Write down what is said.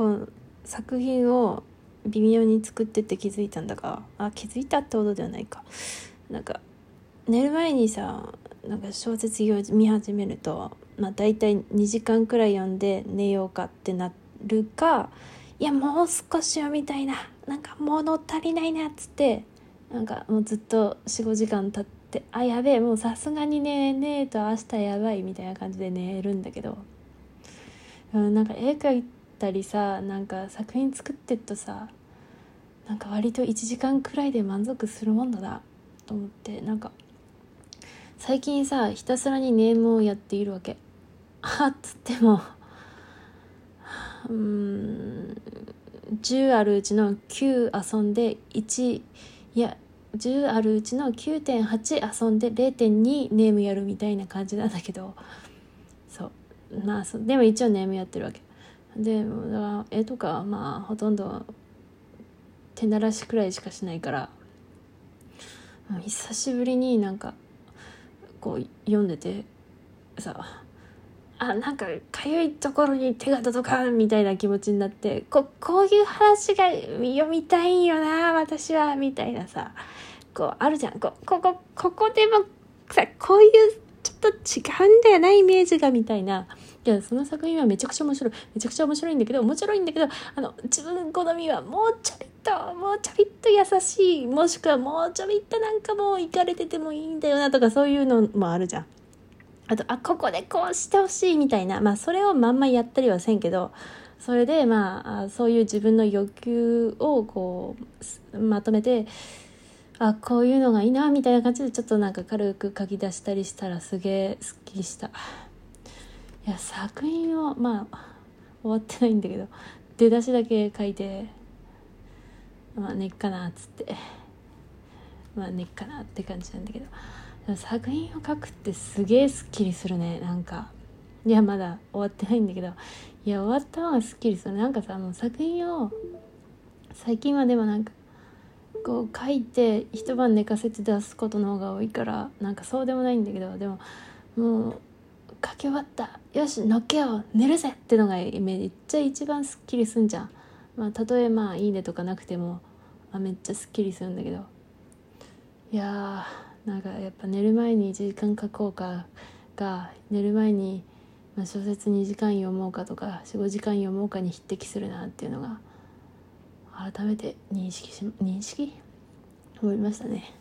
この作品を微妙に作ってって気づいたんだがあ気づいたってことではないか。なんか寝る前にさなんか小説を見始めると、まあ、大体2時間くらい読んで寝ようかってなるかいやもう少し読みたいな。なんか物足りないなっつってなんかもうずっと45時間経ってあやべえもうさすがにねねえと明日やばいみたいな感じで寝るんだけど、うん、なんか絵描いたりさなんか作品作ってっとさなんか割と1時間くらいで満足するもんだなと思ってなんか最近さひたすらにネームをやっているわけ。あっつってもうん10あるうちの9遊んで1いや10あるうちの9.8遊んで0.2ネームやるみたいな感じなんだけどそうまあでも一応ネームやってるわけ。で絵とかまあほとんど手慣らしくらいしかしないから久しぶりになんかこう読んでてさあなんかかゆいところに手が届かんみたいな気持ちになってここういう話が読みたいんよな私はみたいなさこうあるじゃん。こここここでもさこういうちょっと違うんだよなイメージがみたいな。いやその作品はめちゃくちゃ面白いめちゃくちゃ面白いんだけど面白いんだけどあの自分好みはもうちょびっともうちょびっと優しいもしくはもうちょびっとなんかもういかれててもいいんだよなとかそういうのもあるじゃん。あと、あ、ここでこうしてほしいみたいな、まあ、それをまんまやったりはせんけど、それで、まあ、そういう自分の欲求をこう、まとめて、あ、こういうのがいいな、みたいな感じで、ちょっとなんか軽く書き出したりしたらすげえすっきりした。いや、作品を、まあ、終わってないんだけど、出だしだけ書いて、まあ、ねっかな、っつって。まあ、ねっかなって感じなんだけど。作品を書くってすげえすっきりするねなんかいやまだ終わってないんだけどいや終わった方がすっきりするなんかさもう作品を最近はでもなんかこう書いて一晩寝かせて出すことの方が多いからなんかそうでもないんだけどでももう書き終わった。よしのっけよ寝るぜってのがめっちゃ一番すっきりすんじゃん。まあたとえまあいいねとかなくてもあめっちゃすっきりするんだけど。いやーなんかやっぱ寝る前に1時間書こうかが寝る前に、ま小説2時間読もうかとか45時間読もうかに匹敵するなっていうのが改めて認識し認識？思いましたね。